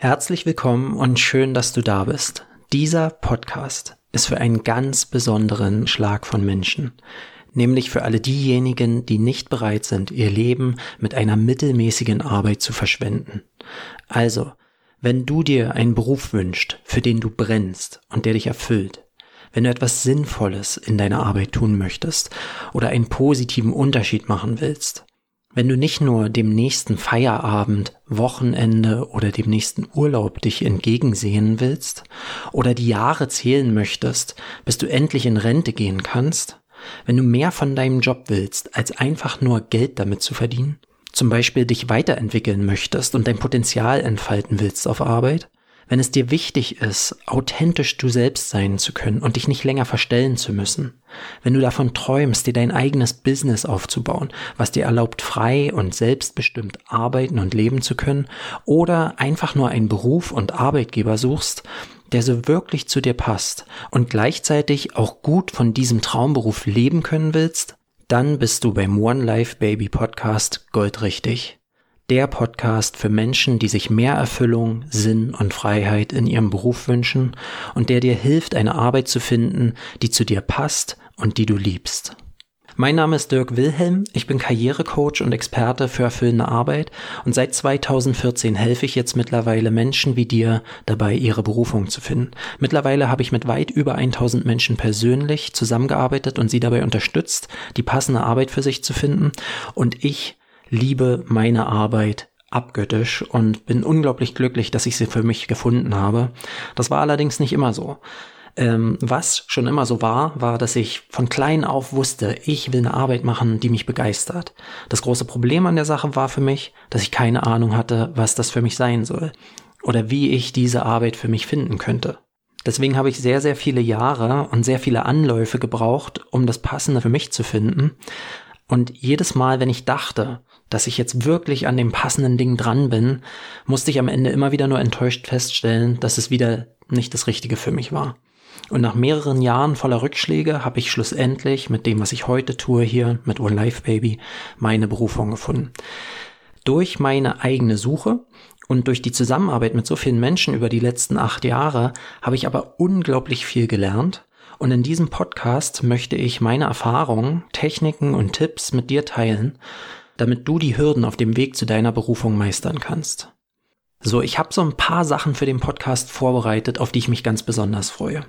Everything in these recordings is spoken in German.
Herzlich willkommen und schön, dass du da bist. Dieser Podcast ist für einen ganz besonderen Schlag von Menschen, nämlich für alle diejenigen, die nicht bereit sind, ihr Leben mit einer mittelmäßigen Arbeit zu verschwenden. Also, wenn du dir einen Beruf wünschst, für den du brennst und der dich erfüllt, wenn du etwas Sinnvolles in deiner Arbeit tun möchtest oder einen positiven Unterschied machen willst, wenn du nicht nur dem nächsten Feierabend, Wochenende oder dem nächsten Urlaub dich entgegensehen willst oder die Jahre zählen möchtest, bis du endlich in Rente gehen kannst, wenn du mehr von deinem Job willst, als einfach nur Geld damit zu verdienen, zum Beispiel dich weiterentwickeln möchtest und dein Potenzial entfalten willst auf Arbeit, wenn es dir wichtig ist, authentisch du selbst sein zu können und dich nicht länger verstellen zu müssen, wenn du davon träumst, dir dein eigenes Business aufzubauen, was dir erlaubt, frei und selbstbestimmt arbeiten und leben zu können, oder einfach nur einen Beruf und Arbeitgeber suchst, der so wirklich zu dir passt und gleichzeitig auch gut von diesem Traumberuf leben können willst, dann bist du beim One Life Baby Podcast goldrichtig der Podcast für Menschen, die sich mehr Erfüllung, Sinn und Freiheit in ihrem Beruf wünschen und der dir hilft, eine Arbeit zu finden, die zu dir passt und die du liebst. Mein Name ist Dirk Wilhelm, ich bin Karrierecoach und Experte für erfüllende Arbeit und seit 2014 helfe ich jetzt mittlerweile Menschen wie dir dabei, ihre Berufung zu finden. Mittlerweile habe ich mit weit über 1000 Menschen persönlich zusammengearbeitet und sie dabei unterstützt, die passende Arbeit für sich zu finden und ich liebe meine Arbeit abgöttisch und bin unglaublich glücklich, dass ich sie für mich gefunden habe. Das war allerdings nicht immer so. Ähm, was schon immer so war, war, dass ich von klein auf wusste, ich will eine Arbeit machen, die mich begeistert. Das große Problem an der Sache war für mich, dass ich keine Ahnung hatte, was das für mich sein soll oder wie ich diese Arbeit für mich finden könnte. Deswegen habe ich sehr, sehr viele Jahre und sehr viele Anläufe gebraucht, um das Passende für mich zu finden. Und jedes Mal, wenn ich dachte, dass ich jetzt wirklich an dem passenden Ding dran bin, musste ich am Ende immer wieder nur enttäuscht feststellen, dass es wieder nicht das Richtige für mich war. Und nach mehreren Jahren voller Rückschläge habe ich schlussendlich mit dem, was ich heute tue hier mit One Life Baby, meine Berufung gefunden. Durch meine eigene Suche und durch die Zusammenarbeit mit so vielen Menschen über die letzten acht Jahre habe ich aber unglaublich viel gelernt. Und in diesem Podcast möchte ich meine Erfahrungen, Techniken und Tipps mit dir teilen, damit du die Hürden auf dem Weg zu deiner Berufung meistern kannst. So, ich habe so ein paar Sachen für den Podcast vorbereitet, auf die ich mich ganz besonders freue.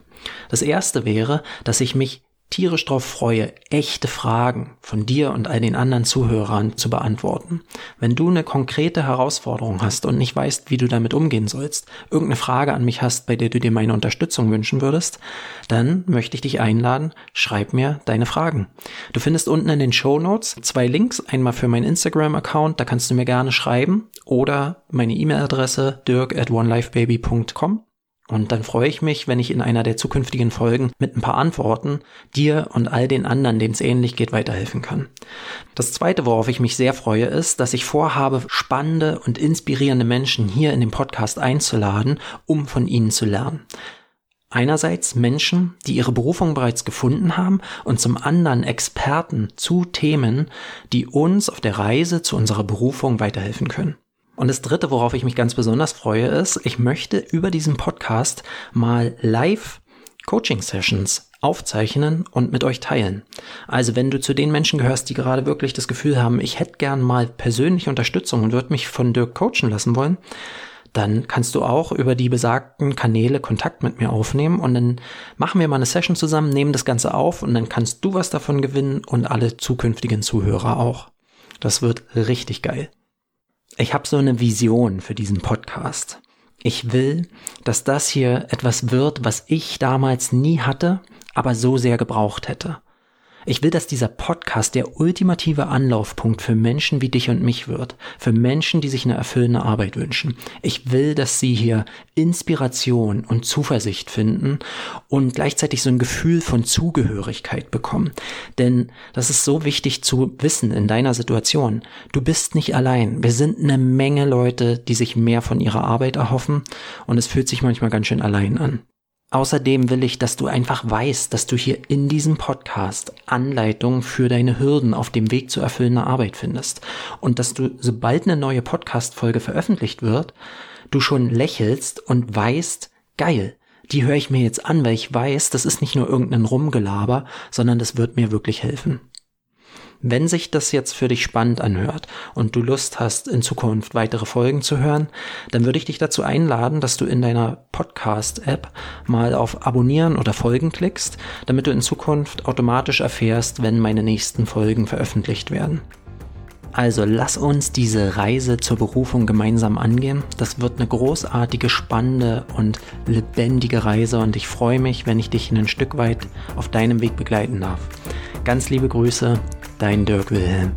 Das erste wäre, dass ich mich tierisch darauf freue, echte Fragen von dir und all den anderen Zuhörern zu beantworten. Wenn du eine konkrete Herausforderung hast und nicht weißt, wie du damit umgehen sollst, irgendeine Frage an mich hast, bei der du dir meine Unterstützung wünschen würdest, dann möchte ich dich einladen, schreib mir deine Fragen. Du findest unten in den Show Notes zwei Links, einmal für meinen Instagram-Account, da kannst du mir gerne schreiben, oder meine E-Mail-Adresse dirk at onelifebaby.com und dann freue ich mich, wenn ich in einer der zukünftigen Folgen mit ein paar Antworten dir und all den anderen, denen es ähnlich geht, weiterhelfen kann. Das zweite, worauf ich mich sehr freue, ist, dass ich vorhabe, spannende und inspirierende Menschen hier in den Podcast einzuladen, um von ihnen zu lernen. Einerseits Menschen, die ihre Berufung bereits gefunden haben und zum anderen Experten zu Themen, die uns auf der Reise zu unserer Berufung weiterhelfen können. Und das Dritte, worauf ich mich ganz besonders freue, ist, ich möchte über diesen Podcast mal live Coaching-Sessions aufzeichnen und mit euch teilen. Also wenn du zu den Menschen gehörst, die gerade wirklich das Gefühl haben, ich hätte gern mal persönliche Unterstützung und würde mich von Dirk coachen lassen wollen, dann kannst du auch über die besagten Kanäle Kontakt mit mir aufnehmen und dann machen wir mal eine Session zusammen, nehmen das Ganze auf und dann kannst du was davon gewinnen und alle zukünftigen Zuhörer auch. Das wird richtig geil. Ich habe so eine Vision für diesen Podcast. Ich will, dass das hier etwas wird, was ich damals nie hatte, aber so sehr gebraucht hätte. Ich will, dass dieser Podcast der ultimative Anlaufpunkt für Menschen wie dich und mich wird, für Menschen, die sich eine erfüllende Arbeit wünschen. Ich will, dass sie hier Inspiration und Zuversicht finden und gleichzeitig so ein Gefühl von Zugehörigkeit bekommen. Denn das ist so wichtig zu wissen in deiner Situation. Du bist nicht allein. Wir sind eine Menge Leute, die sich mehr von ihrer Arbeit erhoffen und es fühlt sich manchmal ganz schön allein an. Außerdem will ich, dass du einfach weißt, dass du hier in diesem Podcast Anleitungen für deine Hürden auf dem Weg zu erfüllender Arbeit findest und dass du, sobald eine neue Podcast-Folge veröffentlicht wird, du schon lächelst und weißt, geil, die höre ich mir jetzt an, weil ich weiß, das ist nicht nur irgendein Rumgelaber, sondern das wird mir wirklich helfen. Wenn sich das jetzt für dich spannend anhört und du Lust hast, in Zukunft weitere Folgen zu hören, dann würde ich dich dazu einladen, dass du in deiner Podcast-App mal auf Abonnieren oder Folgen klickst, damit du in Zukunft automatisch erfährst, wenn meine nächsten Folgen veröffentlicht werden. Also lass uns diese Reise zur Berufung gemeinsam angehen. Das wird eine großartige, spannende und lebendige Reise und ich freue mich, wenn ich dich ein Stück weit auf deinem Weg begleiten darf. Ganz liebe Grüße, dein Dirk Wilhelm.